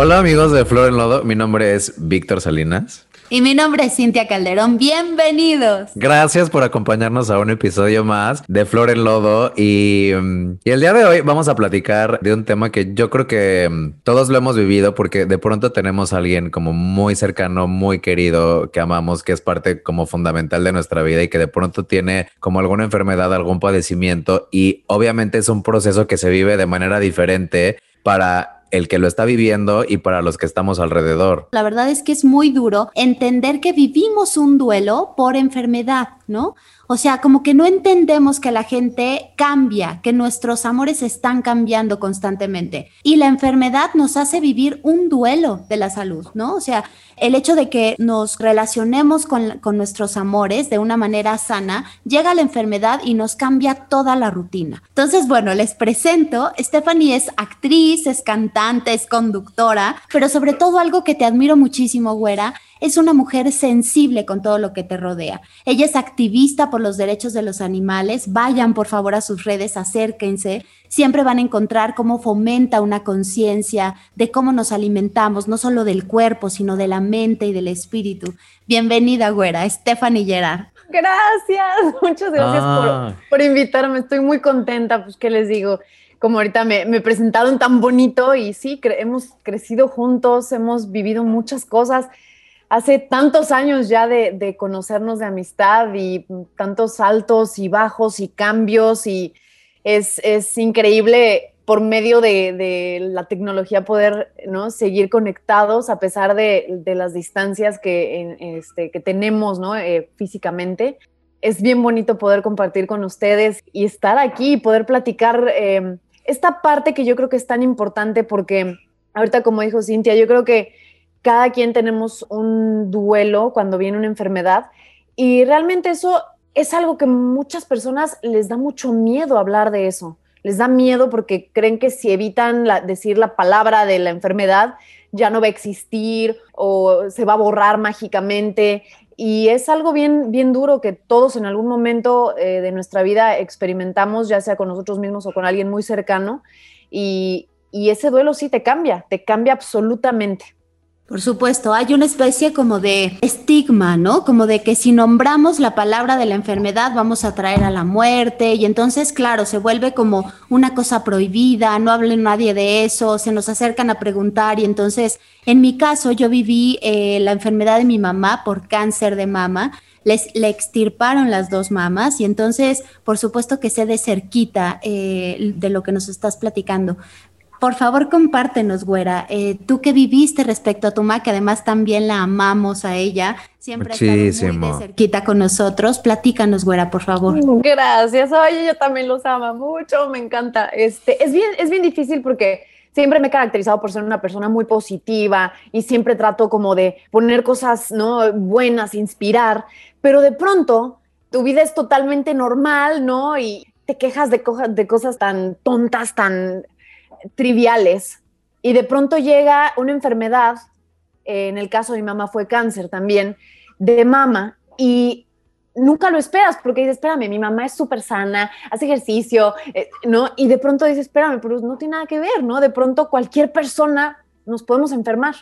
Hola amigos de Flor en Lodo, mi nombre es Víctor Salinas. Y mi nombre es Cintia Calderón. Bienvenidos. Gracias por acompañarnos a un episodio más de Flor en Lodo. Y, mm, y, el día de hoy vamos a platicar de un tema que yo creo que mm, todos lo hemos vivido porque de pronto tenemos a alguien como muy cercano, muy querido, que amamos, que es parte como fundamental de nuestra vida y que de pronto tiene como alguna enfermedad, algún padecimiento. Y obviamente es un proceso que se vive de manera diferente para el que lo está viviendo y para los que estamos alrededor. La verdad es que es muy duro entender que vivimos un duelo por enfermedad, ¿no? O sea, como que no entendemos que la gente cambia, que nuestros amores están cambiando constantemente. Y la enfermedad nos hace vivir un duelo de la salud, ¿no? O sea, el hecho de que nos relacionemos con, con nuestros amores de una manera sana, llega la enfermedad y nos cambia toda la rutina. Entonces, bueno, les presento, Stephanie es actriz, es cantante, es conductora, pero sobre todo algo que te admiro muchísimo, güera, es una mujer sensible con todo lo que te rodea. Ella es activista por los derechos de los animales. Vayan por favor a sus redes, acérquense. Siempre van a encontrar cómo fomenta una conciencia de cómo nos alimentamos, no solo del cuerpo, sino de la mente y del espíritu. Bienvenida, güera, Stephanie Gerard. Gracias, muchas gracias por, ah. por, invitarme. Estoy muy contenta, pues, ¿qué les digo? Como ahorita me, me presentaron tan bonito y sí, hemos crecido juntos, hemos vivido muchas cosas hace tantos años ya de, conocernos de amistad y tantos altos y bajos y cambios y es, increíble por medio de, la tecnología poder ¿no? seguir conectados a pesar de, las distancias que, este, que tenemos ¿no? Eh, físicamente. Es bien bonito poder compartir con ustedes y estar aquí y poder platicar em, esta parte que yo creo que es tan importante porque ahorita como dijo Cintia, yo creo que cada quien tenemos un duelo cuando viene una enfermedad y realmente eso es algo que muchas personas les da mucho miedo hablar de eso. Les da miedo porque creen que si evitan decir la palabra de la enfermedad ya no va a existir o se va a borrar mágicamente. Y es algo bien, bien duro que todos en algún momento eh, de nuestra vida experimentamos, ya sea con nosotros mismos o con alguien muy cercano. y ese duelo sí te cambia, te cambia absolutamente. Por supuesto, hay una especie como de estigma, ¿no? Como de que si nombramos la palabra de la enfermedad vamos a traer a la muerte y entonces, claro, se vuelve como una cosa prohibida, no hable nadie de eso, se nos acercan a preguntar y entonces, en mi caso, yo viví eh, la enfermedad de mi mamá por cáncer de mama. Les, le extirparon las dos mamas y entonces, por supuesto que sé de cerquita eh, de lo que nos estás platicando. Por favor, compártenos, güera, eh, tú que viviste respecto a tu mamá, que además también la amamos a ella, siempre está muy de cerquita con nosotros. Platícanos, güera, por favor. Gracias, oye, yo también los amo mucho, me encanta. Este, es bien, es bien difícil porque siempre me he caracterizado por ser una persona muy positiva y siempre trato como de poner cosas ¿no? buenas, inspirar, pero de pronto tu vida es totalmente normal, ¿no? Y te quejas de, de cosas tan tontas, tan triviales y de pronto llega una enfermedad, en el caso de mi mamá fue cáncer también, de mama y nunca lo esperas porque dices, espérame, mi mamá es súper sana, hace ejercicio, eh, ¿no? Y de pronto dices, espérame, pero no tiene nada que ver, ¿no? De pronto cualquier persona nos podemos enfermar.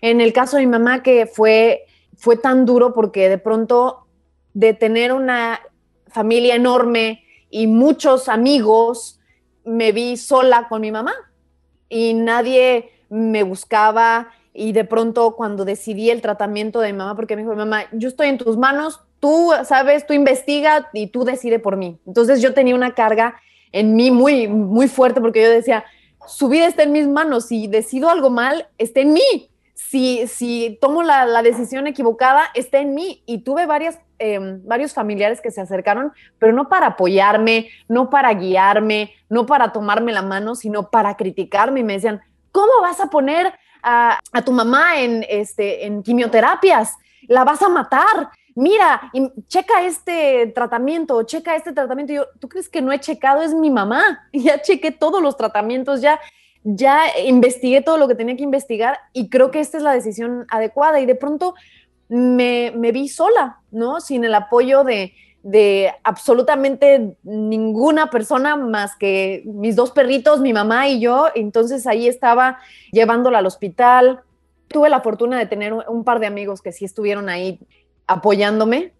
En el caso de mi mamá que fue, fue tan duro porque de pronto de tener una familia enorme y muchos amigos, me vi sola con mi mamá y nadie me buscaba y de pronto cuando decidí el tratamiento de mi mamá, porque me dijo, mamá, yo estoy en tus manos, tú sabes, tú investiga y tú decide por mí. Entonces yo tenía una carga en mí muy, muy fuerte porque yo decía, su vida está en mis manos, si decido algo mal, está en mí. Si, si tomo la, la decisión equivocada, está en mí. Y tuve varias Em, varios familiares que se acercaron, pero no para apoyarme, no para guiarme, no para tomarme la mano, sino para criticarme y me decían, ¿cómo vas a poner a, tu mamá en, este, en quimioterapias? La vas a matar. Mira, checa este tratamiento, checa este tratamiento. yo, ¿tú crees que no he checado? Es mi mamá. Ya chequé todos los tratamientos, ya, ya investigué todo lo que tenía que investigar y creo que esta es la decisión adecuada. Y de pronto me, vi sola, ¿no? Sin el apoyo de, de absolutamente ninguna persona más que mis dos perritos, mi mamá y yo. Entonces ahí estaba llevándola al hospital. Tuve la fortuna de tener un par de amigos que sí estuvieron ahí apoyándome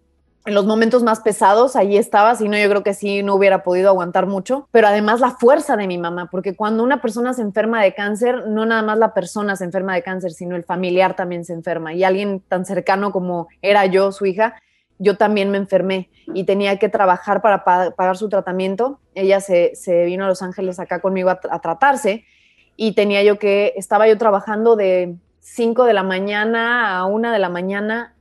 en los momentos más pesados, ahí estaba, si no, yo creo que sí no hubiera podido aguantar mucho, pero además la fuerza de mi mamá, porque cuando una persona se enferma de cáncer, no nada más la persona se enferma de cáncer, sino el familiar también se enferma. Y alguien tan cercano como era yo, su hija, yo también me enfermé y tenía que trabajar para pagar su tratamiento. Ella se, vino a Los Ángeles acá conmigo a, a tratarse y tenía yo que, estaba yo trabajando de 5 de la mañana a 1 de la mañana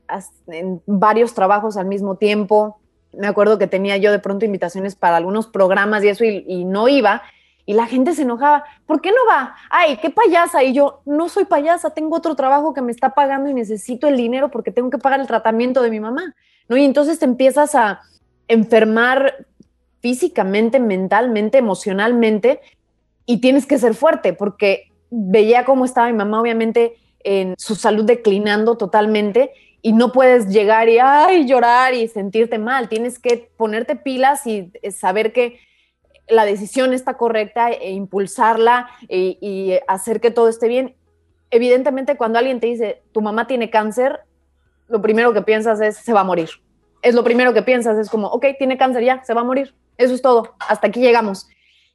en varios trabajos al mismo tiempo. Me acuerdo que tenía yo de pronto invitaciones para algunos programas y eso y, no iba. Y la gente se enojaba, ¿por qué no va? Ay, qué payasa. Y yo, no soy payasa, tengo otro trabajo que me está pagando y necesito el dinero porque tengo que pagar el tratamiento de mi mamá. ¿No? Y entonces te empiezas a enfermar físicamente, mentalmente, emocionalmente y tienes que ser fuerte porque veía cómo estaba mi mamá, obviamente, en su salud declinando totalmente y no puedes llegar y llorar y sentirte mal. Tienes que ponerte pilas y eh, saber que la decisión está correcta e impulsarla y, y hacer que todo esté bien. Evidentemente, cuando alguien te dice tu mamá tiene cáncer, lo primero que piensas es se va a morir. Es lo primero que piensas, es como, ok, tiene cáncer ya, se va a morir. Eso es todo, hasta aquí llegamos.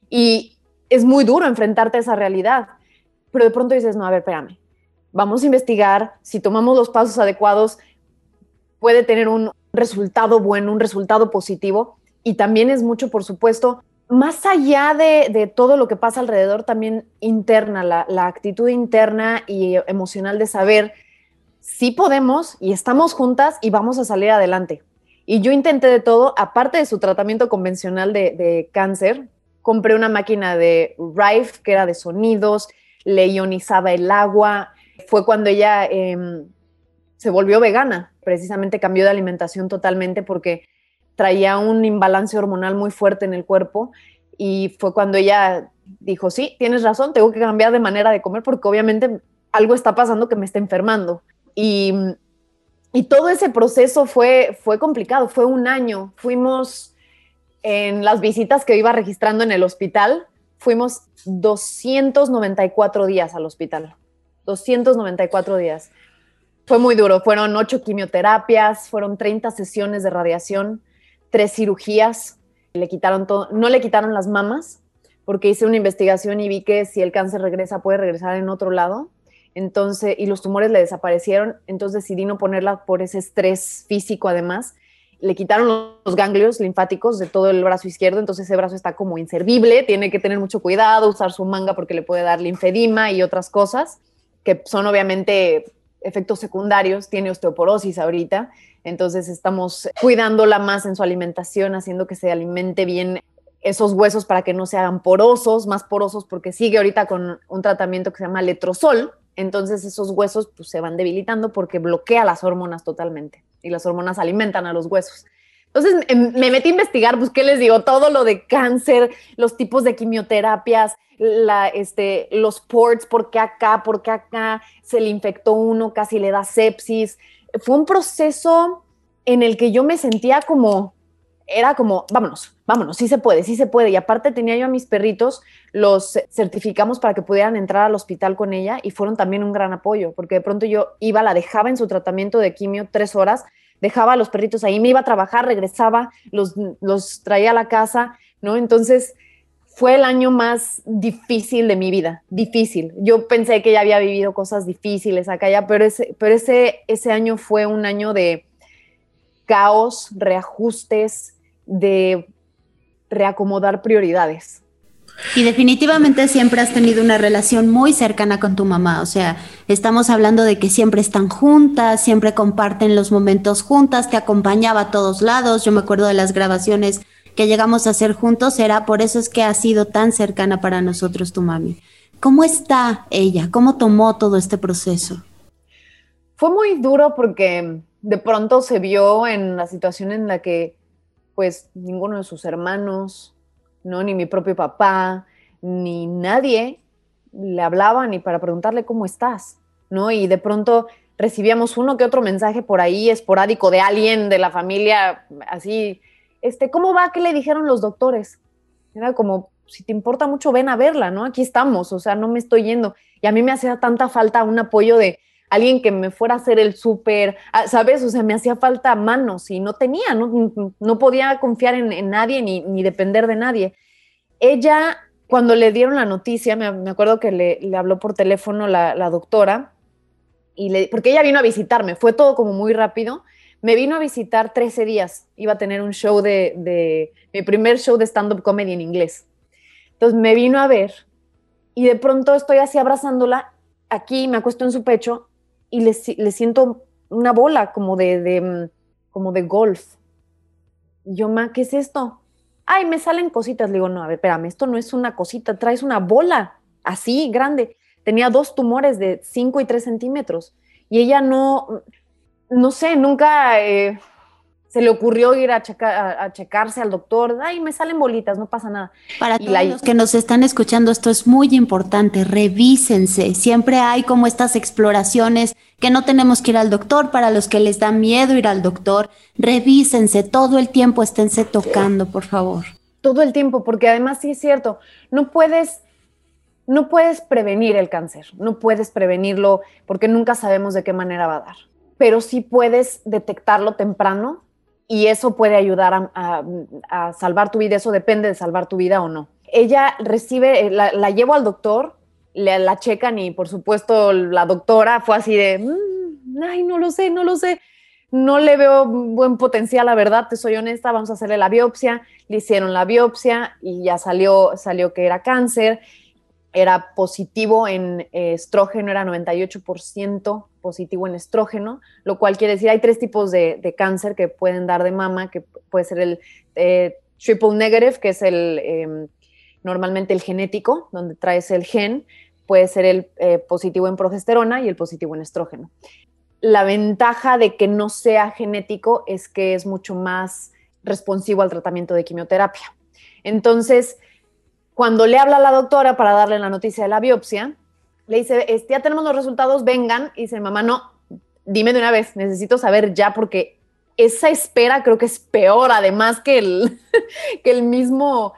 Y es muy duro enfrentarte a esa realidad, pero de pronto dices, no, a ver, espérame, vamos a investigar, si tomamos los pasos adecuados, puede tener un resultado bueno, un resultado positivo. Y también es mucho, por supuesto, más allá de, todo lo que pasa alrededor, también interna, la, la, actitud interna y emocional de saber si podemos y estamos juntas y vamos a salir adelante. Y yo intenté de todo, aparte de su tratamiento convencional de, de cáncer, compré una máquina de Rife que era de sonidos, le ionizaba el agua, fue cuando ella em, se volvió vegana, precisamente cambió de alimentación totalmente porque traía un imbalance hormonal muy fuerte en el cuerpo y fue cuando ella dijo, sí, tienes razón, tengo que cambiar de manera de comer porque obviamente algo está pasando que me está enfermando. Y, y todo ese proceso fue, fue complicado, fue un año. Fuimos en las visitas que iba registrando en el hospital, fuimos 294 días al hospital. 294 días. Fue muy duro, fueron ocho quimioterapias, fueron 30 sesiones de radiación, tres cirugías, le quitaron todo, no le quitaron las mamas, porque hice una investigación y vi que si el cáncer regresa puede regresar en otro lado. Entonces, y los tumores le desaparecieron, entonces decidí no ponerla por ese estrés físico además. Le quitaron los ganglios linfáticos de todo el brazo izquierdo, entonces ese brazo está como inservible, tiene que tener mucho cuidado, usar su manga porque le puede dar linfedima y otras cosas que son obviamente efectos secundarios, tiene osteoporosis ahorita, entonces estamos cuidándola más en su alimentación, haciendo que se alimente bien esos huesos para que no se hagan porosos, más porosos porque sigue ahorita con un tratamiento que se llama letrozol, entonces esos huesos pues, se van debilitando porque bloquea las hormonas totalmente y las hormonas alimentan a los huesos. Entonces em, me metí a investigar, pues, ¿qué les digo? Todo lo de cáncer, los tipos de quimioterapias, la, este, los ports, por qué acá, por qué acá, se le infectó uno, casi le da sepsis. Fue un proceso en el que yo me sentía como, era como, vámonos, vámonos, sí se puede, sí se puede. Y aparte tenía yo a mis perritos, los certificamos para que pudieran entrar al hospital con ella y fueron también un gran apoyo, porque de pronto yo iba, la dejaba en su tratamiento de quimio tres horas dejaba a los perritos ahí, me iba a trabajar, regresaba, los, los traía a la casa, ¿no? Entonces fue el año más difícil de mi vida, difícil. Yo pensé que ya había vivido cosas difíciles acá ya, pero ese, pero ese, ese año fue un año de caos, reajustes, de reacomodar prioridades. Y definitivamente siempre has tenido una relación muy cercana con tu mamá, o sea, estamos hablando de que siempre están juntas, siempre comparten los momentos juntas, te acompañaba a todos lados, yo me acuerdo de las grabaciones que llegamos a hacer juntos, era por eso es que ha sido tan cercana para nosotros tu mami. ¿Cómo está ella? ¿Cómo tomó todo este proceso? Fue muy duro porque de pronto se vio en la situación en la que pues ninguno de sus hermanos, ¿no? Ni mi propio papá, ni nadie le hablaba ni para preguntarle cómo estás, ¿no? Y de pronto recibíamos uno que otro mensaje por ahí esporádico de alguien de la familia, así este, ¿cómo va? ¿Qué le dijeron los doctores? Era como, si te importa mucho, ven a verla, ¿no? Aquí estamos, o sea, no me estoy yendo. Y a mí me hacía tanta falta un apoyo de alguien que me fuera a hacer el súper, ah, ¿sabes? O sea, me hacía falta manos y no tenía, no, no podía confiar en, nadie ni, ni, depender de nadie. Ella, cuando le dieron la noticia, me, acuerdo que le, le, habló por teléfono la, la doctora, y le, porque ella vino a visitarme, fue todo como muy rápido. Me vino a visitar 13 días, iba a tener un show de, de mi primer show de stand-up comedy en inglés. Entonces me vino a ver y de pronto estoy así abrazándola, aquí me acuesto en su pecho y le, le siento una bola como de, de, mm, como de golf. Yo, ma, ¿qué es esto? Ay, me salen cositas. Le digo, no, a ver, espérame, esto no es una cosita, traes una bola así, grande. Tenía dos tumores de 5 y 3 centímetros. Y ella no, no sé, nunca eh, se le ocurrió ir a, a, checarse al doctor, ay, me salen bolitas, no pasa nada. Para todos los que nos están escuchando, esto es muy importante, revísense, siempre hay como estas exploraciones que no tenemos que ir al doctor, para los que les da miedo ir al doctor, revísense, todo el tiempo esténse tocando, por favor. Todo el tiempo, porque además sí es cierto, no puedes... No puedes prevenir el cáncer, no puedes prevenirlo porque nunca sabemos de qué manera va a dar, pero sí puedes detectarlo temprano y eso puede ayudar a, salvar tu vida, eso depende de salvar tu vida o no. Ella recibe, eh, la, llevo al doctor, la checan y por supuesto la doctora fue así de, mm, ay, no lo sé, no lo sé, no le veo buen potencial, la verdad, te soy honesta, vamos a hacerle la biopsia, le hicieron la biopsia y ya salió, salió que era cáncer era positivo en eh, estrógeno, era 98% positivo en estrógeno, lo cual quiere decir hay tres tipos de, cáncer que pueden dar de mama, que puede ser el eh, triple negative, que es el em, normalmente el genético, donde traes el gen, puede ser el eh, positivo en progesterona y el positivo en estrógeno. La ventaja de que no sea genético es que es mucho más responsivo al tratamiento de quimioterapia. Entonces, cuando le habla a la doctora para darle la noticia de la biopsia, le dice, ya tenemos los resultados, vengan. Y dice, mamá, no, dime de una vez, necesito saber ya porque esa espera creo que es peor además que el, que el, mismo,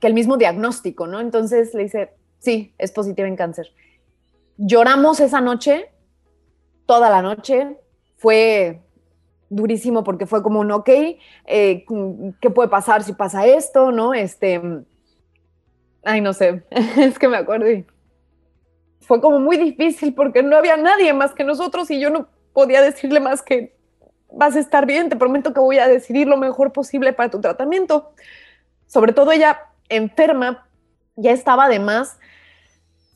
que el mismo diagnóstico, ¿no? Entonces le dice, sí, es positiva en cáncer. Lloramos esa noche, toda la noche, fue durísimo porque fue como un, ok, eh, ¿qué puede pasar si pasa esto, no? Este, Ay, no sé, es que me acuerdo y fue como muy difícil porque no había nadie más que nosotros y yo no podía decirle más que vas a estar bien, te prometo que voy a decidir lo mejor posible para tu tratamiento. Sobre todo ella enferma, ya estaba además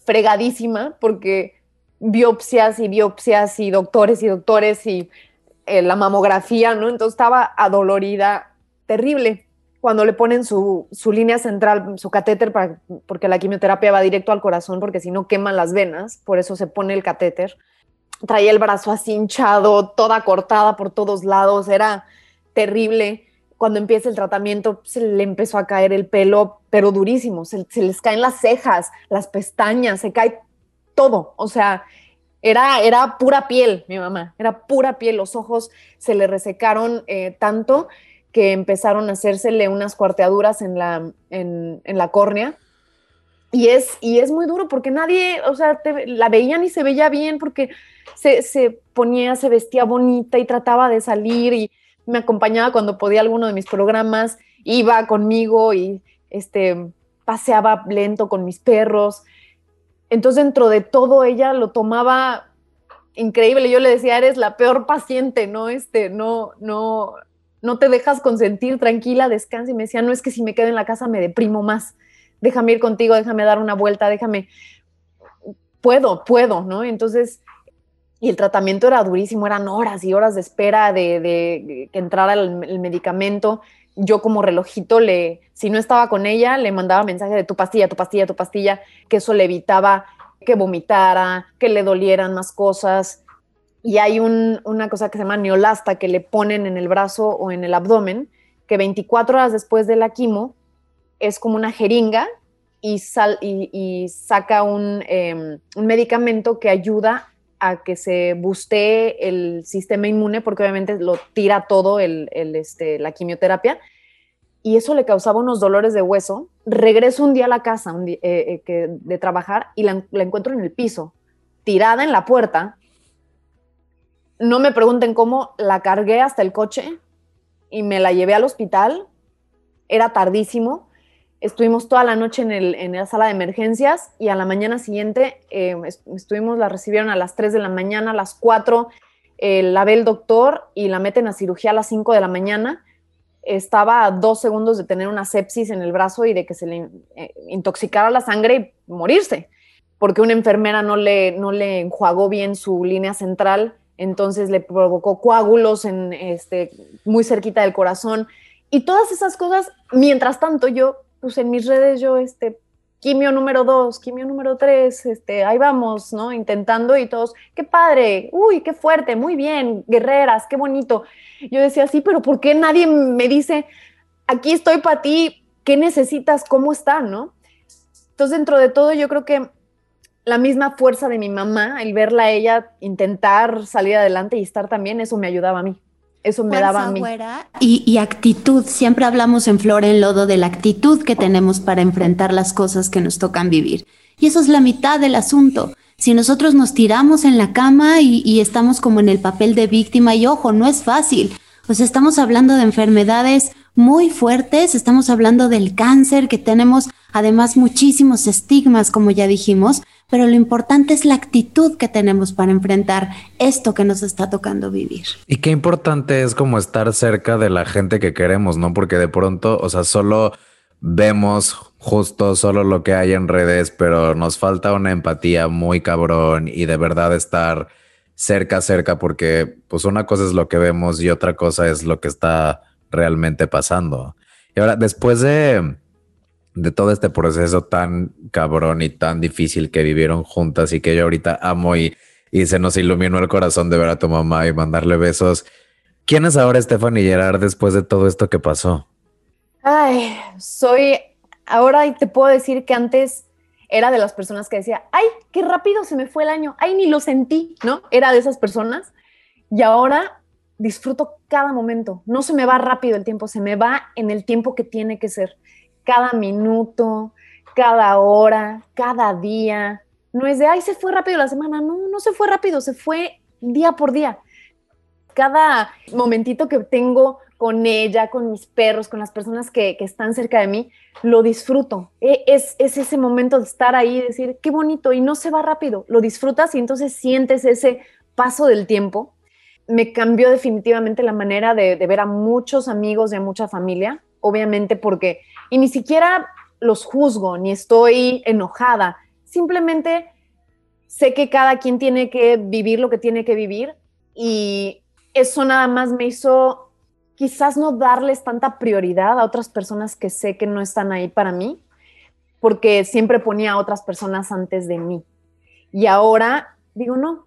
fregadísima porque biopsias y biopsias y doctores y doctores y eh, la mamografía, ¿no? Entonces estaba adolorida, terrible cuando le ponen su, línea central, su catéter, porque la quimioterapia va directo al corazón, porque si no queman las venas, por eso se pone el catéter. Traía el brazo así hinchado, toda cortada por todos lados, era terrible. Cuando empieza el tratamiento, se le empezó a caer el pelo, pero durísimo, se, les caen las cejas, las pestañas, se cae todo. O sea, era, era pura piel, mi mamá, era pura piel, los ojos se le resecaron eh, tanto que empezaron a hacérsele unas cuarteaduras en la, en, la córnea. Y es, y es muy duro porque nadie, o sea, la veían y se veía bien porque se, ponía, se vestía bonita y trataba de salir y me acompañaba cuando podía alguno de mis programas, iba conmigo y este, paseaba lento con mis perros. Entonces, dentro de todo, ella lo tomaba increíble. Yo le decía, eres la peor paciente, ¿no? Este, no, no, no te dejas consentir, tranquila, descansa. Y me decía, no es que si me quedo en la casa me deprimo más, déjame ir contigo, déjame dar una vuelta, déjame, puedo, puedo, ¿no? Entonces, y el tratamiento era durísimo, eran horas y horas de espera de, de que entrara el, medicamento. Yo como relojito le, si no estaba con ella, le mandaba mensaje de tu pastilla, tu pastilla, tu pastilla, que eso le evitaba que vomitara, que le dolieran más cosas y hay una cosa que se llama neolasta que le ponen en el brazo o en el abdomen, que 24 horas después de la quimo es como una jeringa y, saca em, un, medicamento que ayuda a que se bustee el sistema inmune, porque obviamente lo tira todo el, este, la quimioterapia, y eso le causaba unos dolores de hueso. Regreso un día a la casa eh, eh, de trabajar y la, encuentro en el piso, tirada en la puerta. No me pregunten cómo, la cargué hasta el coche y me la llevé al hospital. Era tardísimo. Estuvimos toda la noche en, la sala de emergencias y a la mañana siguiente eh, estuvimos, la recibieron a las 3 de la mañana, a las 4 la ve el doctor y la meten a cirugía a las 5 de la mañana estaba a dos segundos de tener una sepsis en el brazo y de que se le eh, intoxicara la sangre y morirse, porque una enfermera no le, no le enjuagó bien su línea central, entonces le provocó coágulos en, este, muy cerquita del corazón. Y todas esas cosas, mientras tanto, yo, pues en mis redes, yo, este, quimio número dos, quimio número tres, este, ahí vamos, ¿no? Intentando y todos, qué padre, uy, qué fuerte, muy bien, guerreras, qué bonito. Yo decía, sí, pero ¿por qué nadie me dice, aquí estoy para ti, qué necesitas, cómo está, ¿no? Entonces, dentro de todo, yo creo que la misma fuerza de mi mamá, el verla a ella intentar salir adelante y estar también, eso me ayudaba a mí. Eso me daba a mí. Y, actitud. Siempre hablamos en Flor en Lodo de la actitud que tenemos para enfrentar las cosas que nos tocan vivir. Y eso es la mitad del asunto. Si nosotros nos tiramos en la cama y, y estamos como en el papel de víctima, y ojo, no es fácil. Pues estamos hablando de enfermedades muy fuertes, estamos hablando del cáncer, que tenemos además muchísimos estigmas, como ya dijimos, pero lo importante es la actitud que tenemos para enfrentar esto que nos está tocando vivir. Y qué importante es como estar cerca de la gente que queremos, ¿no? Porque de pronto, o sea, solo vemos justo solo lo que hay en redes, pero nos falta una empatía muy cabrón y de verdad estar cerca, cerca, porque pues una cosa es lo que vemos y otra cosa es lo que está realmente pasando. Y ahora, después de de todo este proceso tan cabrón y tan difícil que vivieron juntas y que yo ahorita amo y, y se nos iluminó el corazón de ver a tu mamá y mandarle besos. ¿Quién es ahora Stephanie Gerard después de todo esto que pasó? Ay, soy, ahora te puedo decir que antes era de las personas que decía, ay, qué rápido se me fue el año, ay, ni lo sentí, ¿no? Era de esas personas. Y ahora disfruto cada momento. No se me va rápido el tiempo, se me va en el tiempo que tiene que ser cada minuto, cada hora, cada día. No es de, ay, se fue rápido la semana. No, no se fue rápido, se fue día por día. Cada momentito que tengo con ella, con mis perros, con las personas que, están cerca de mí, lo disfruto. E, es, es, ese momento de estar ahí y decir, qué bonito, y no se va rápido, lo disfrutas y entonces sientes ese paso del tiempo. Me cambió definitivamente la manera de ver a muchos amigos y a mucha familia, obviamente porque y ni siquiera los juzgo, ni estoy enojada, simplemente sé que cada quien tiene que vivir lo que tiene que vivir y eso nada más me hizo quizás no darles tanta prioridad a otras personas que sé que no están ahí para mí, porque siempre ponía a otras personas antes de mí. Y ahora digo, no,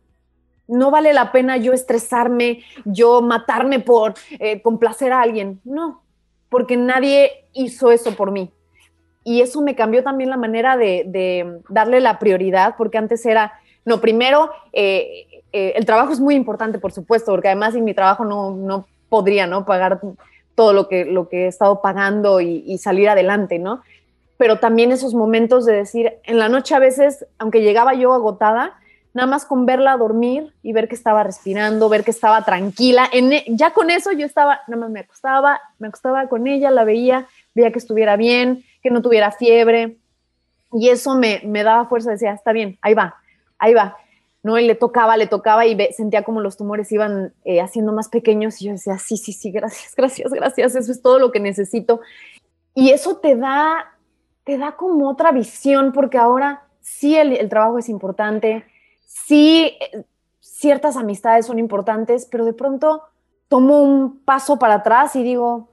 no vale la pena yo estresarme, yo matarme por eh, complacer a alguien. No, porque nadie hizo eso por mí. Y eso me cambió también la manera de, darle la prioridad, porque antes era, no, primero, eh, eh, el trabajo es muy importante, por supuesto, porque además sin mi trabajo no, no podría, ¿no? Pagar todo lo que, lo que he estado pagando y, y salir adelante, ¿no? Pero también esos momentos de decir, en la noche a veces, aunque llegaba yo agotada, nada más con verla dormir y ver que estaba respirando, ver que estaba tranquila. En, e, ya con eso yo estaba, nada más me acostaba, me acostaba con ella, la veía, veía que estuviera bien, que no tuviera fiebre. Y eso me, me daba fuerza, decía, está bien, ahí va, ahí va. ¿no? Y le tocaba, le tocaba y sentía como los tumores iban eh, haciendo más pequeños y yo decía, sí, sí, sí, gracias, gracias, gracias, eso es todo lo que necesito. Y eso te da, te da como otra visión porque ahora sí el, el trabajo es importante, sí, eh, ciertas amistades son importantes, pero de pronto tomo un paso para atrás y digo,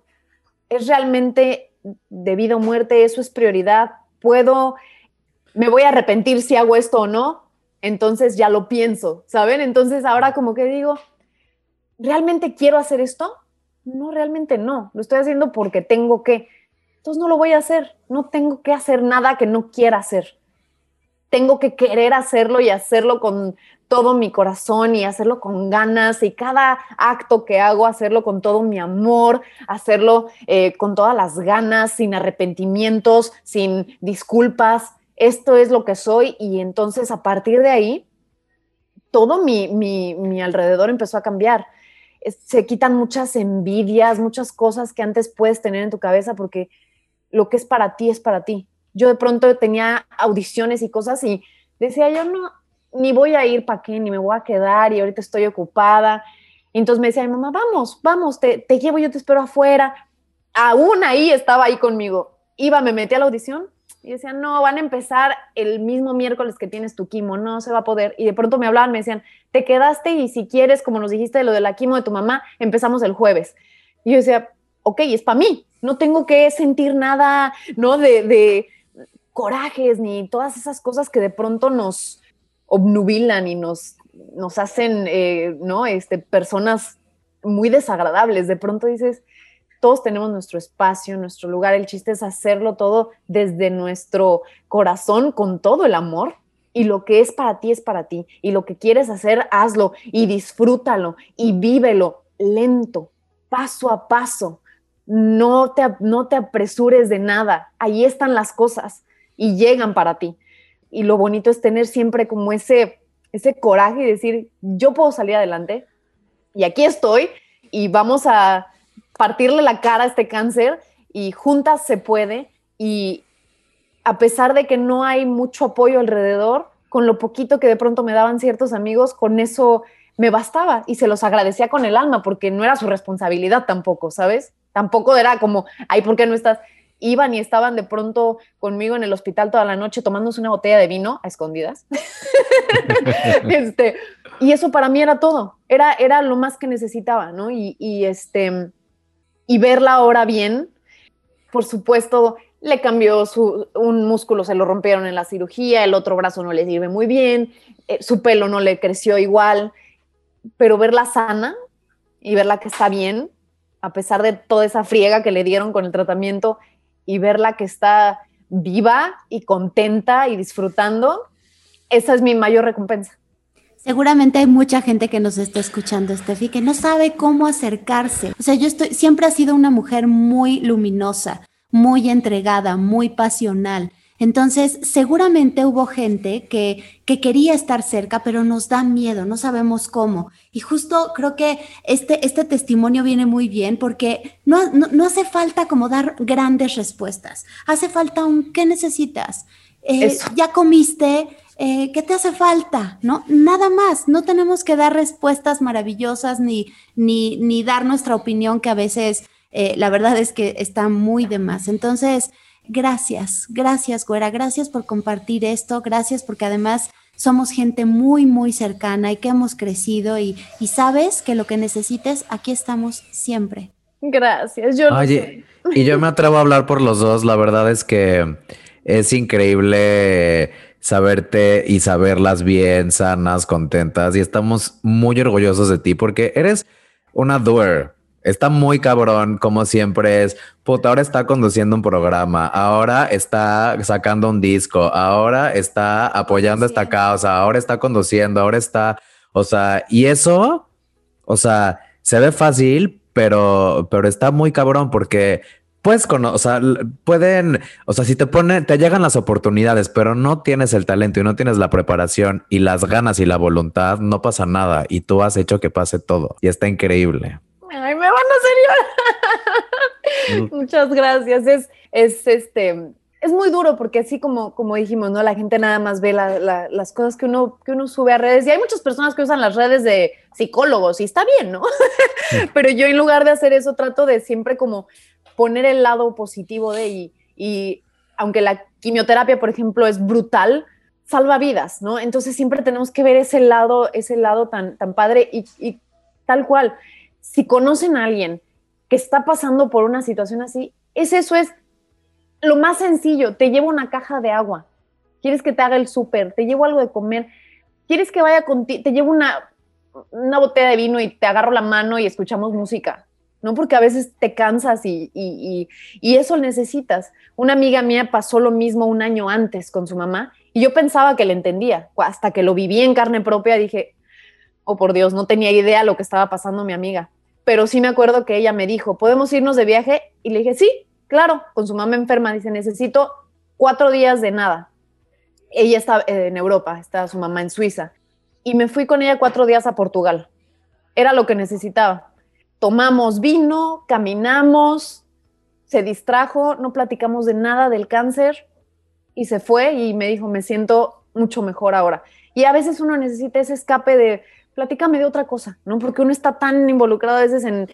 ¿es realmente de vida o muerte? ¿Eso es prioridad? ¿Puedo, me voy a arrepentir si hago esto o no? Entonces ya lo pienso, ¿saben? Entonces ahora como que digo, ¿realmente quiero hacer esto? No, realmente no. Lo estoy haciendo porque tengo que. Entonces no lo voy a hacer. No tengo que hacer nada que no quiera hacer tengo que querer hacerlo y hacerlo con todo mi corazón y hacerlo con ganas y cada acto que hago, hacerlo con todo mi amor, hacerlo eh, con todas las ganas, sin arrepentimientos, sin disculpas. Esto es lo que soy y entonces a partir de ahí, todo mi, mi alrededor empezó a cambiar. Se quitan muchas envidias, muchas cosas que antes puedes tener en tu cabeza porque lo que es para ti es para ti. Yo de pronto tenía audiciones y cosas y decía, yo no, ni voy a ir para qué, ni me voy a quedar y ahorita estoy ocupada. Entonces me decía mi mamá, vamos, vamos, te, te llevo, yo te espero afuera. Aún ahí estaba ahí conmigo. Iba, me metí a la audición y decían, no, van a empezar el mismo miércoles que tienes tu quimo, no se va a poder. Y de pronto me hablaban, me decían, te quedaste y si quieres, como nos dijiste de lo de la quimo de tu mamá, empezamos el jueves. Y yo decía, ok, es para mí, no tengo que sentir nada, ¿no? De corajes ni todas esas cosas que de pronto nos, obnubilan y nos, nos hacen, eh, ¿no? Este, personas muy desagradables. De pronto dices, todos tenemos nuestro espacio, nuestro lugar. El chiste es hacerlo todo desde nuestro corazón, con todo el amor. Y lo que es para ti es para ti. Y lo que quieres hacer, hazlo y disfrútalo y vívelo lento, paso a paso. No te, no te apresures de nada. Ahí están las cosas y llegan para ti y lo bonito es tener siempre como ese, ese coraje y decir, yo puedo salir adelante y aquí estoy y vamos a partirle la cara a este cáncer y juntas se puede y a pesar de que no hay mucho apoyo alrededor, con lo poquito que de pronto me daban ciertos amigos, con eso me bastaba y se los agradecía con el alma porque no era su responsabilidad tampoco, ¿sabes? Tampoco era como, ay, ¿por qué no estás? Iban y estaban de pronto conmigo en el hospital toda la noche tomándose una botella de vino a escondidas. este, y eso para mí era todo, era, era lo más que necesitaba, ¿no? Y, y, este, y verla ahora bien, por supuesto, le cambió su, un músculo, se lo rompieron en la cirugía, el otro brazo no le sirve muy bien, eh, su pelo no le creció igual, pero verla sana y verla que está bien, a pesar de toda esa friega que le dieron con el tratamiento, y verla que está viva y contenta y disfrutando, esa es mi mayor recompensa. Seguramente hay mucha gente que nos está escuchando, Steffi, que no sabe cómo acercarse. O sea, yo estoy, siempre ha sido una mujer muy luminosa, muy entregada, muy pasional. Entonces, seguramente hubo gente que, que quería estar cerca, pero nos da miedo, no sabemos cómo. Y justo creo que este, este testimonio viene muy bien porque no, no, hace falta como dar grandes respuestas. Hace falta un ¿qué necesitas? Eh, ¿Ya comiste? Eh, ¿Qué te hace falta? ¿No? Nada más. No tenemos que dar respuestas maravillosas ni, ni, ni dar nuestra opinión que a veces eh, la verdad es que está muy de más. Entonces, Gracias, gracias, Güera, gracias por compartir esto, gracias porque además somos gente muy, muy cercana y que hemos crecido y, sabes que lo que necesites, aquí estamos siempre. Gracias, yo Oye, y yo me atrevo a hablar por los dos, la verdad es que es increíble saberte y saberlas bien, sanas, contentas y estamos muy orgullosos de ti porque eres una doer, Está muy cabrón, como siempre es. Puta, ahora está conduciendo un programa, ahora está sacando un disco, ahora está apoyando esta causa, ahora está conduciendo, ahora está. O sea, y eso, o sea, se ve fácil, pero, pero está muy cabrón porque puedes o sea, pueden, o sea, si te ponen, te llegan las oportunidades, pero no tienes el talento y no tienes la preparación y las ganas y la voluntad, no pasa nada y tú has hecho que pase todo y está increíble. Ay, Muchas gracias. Es, es este, es muy duro porque así como, como dijimos, ¿no? La gente nada más ve las cosas que uno, que uno sube a redes y hay muchas personas que usan las redes de psicólogos y está bien, ¿no? Pero yo en lugar de hacer eso trato de siempre como poner el lado positivo de y, y aunque la quimioterapia, por ejemplo, es brutal, salva vidas, ¿no? Entonces siempre tenemos que ver ese lado, ese lado tan, tan padre y, y tal cual si conocen a alguien que está pasando por una situación así, es eso, es lo más sencillo. Te llevo una caja de agua. ¿Quieres que te haga el súper? Te llevo algo de comer. ¿Quieres que vaya contigo? Te llevo una, una botella de vino y te agarro la mano y escuchamos música. ¿no? Porque a veces te cansas y, y, y, eso necesitas. Una amiga mía pasó lo mismo un año antes con su mamá y yo pensaba que le entendía. Hasta que lo viví en carne propia dije, oh por Dios, no tenía idea lo que estaba pasando mi amiga. Pero sí me acuerdo que ella me dijo, ¿podemos irnos de viaje? Y le dije, sí, claro, con su mamá enferma. Dice, necesito cuatro días de nada. Ella está en Europa, está su mamá en Suiza. Y me fui con ella cuatro días a Portugal. Era lo que necesitaba tomamos vino, caminamos, se distrajo, no platicamos de nada del cáncer y se fue y me dijo, me siento mucho mejor ahora. Y a veces uno necesita ese escape de, platícame de otra cosa, ¿no? Porque uno está tan involucrado a veces en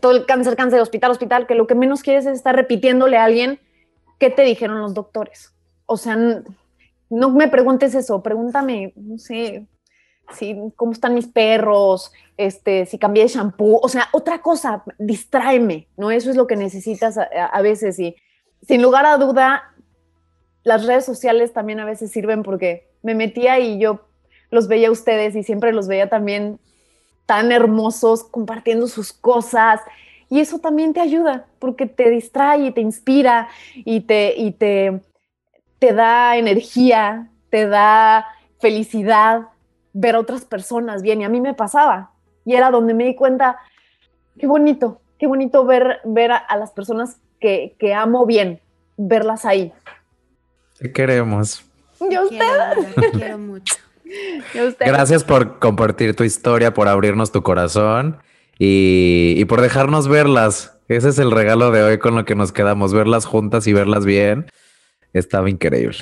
todo el cáncer, cáncer, hospital, hospital, que lo que menos quieres es estar repitiéndole a alguien qué te dijeron los doctores. O sea, no me preguntes eso, pregúntame, no sé, si, cómo están mis perros, este, si cambié de shampoo, o sea, otra cosa, distráeme, ¿no? Eso es lo que necesitas a, veces y sin lugar a duda, las redes sociales también a veces sirven porque me metía y yo los veía a ustedes y siempre los veía también tan hermosos compartiendo sus cosas y eso también te ayuda porque te distrae y te inspira y te, y te, te da energía, te da felicidad ver a otras personas bien y a mí me pasaba y era donde me di cuenta, qué bonito, qué bonito ver, ver a, las personas que, que, amo bien, verlas ahí. Te queremos. Yo usted. Te quiero mucho. Gracias por compartir tu historia, por abrirnos tu corazón y, y, por dejarnos verlas. Ese es el regalo de hoy con lo que nos quedamos, verlas juntas y verlas bien. Estaba increíble.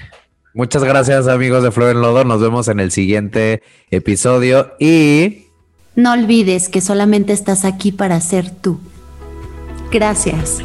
Muchas gracias amigos de Flor en Lodo. Nos vemos en el siguiente episodio y... No olvides que solamente estás aquí para ser tú. Gracias.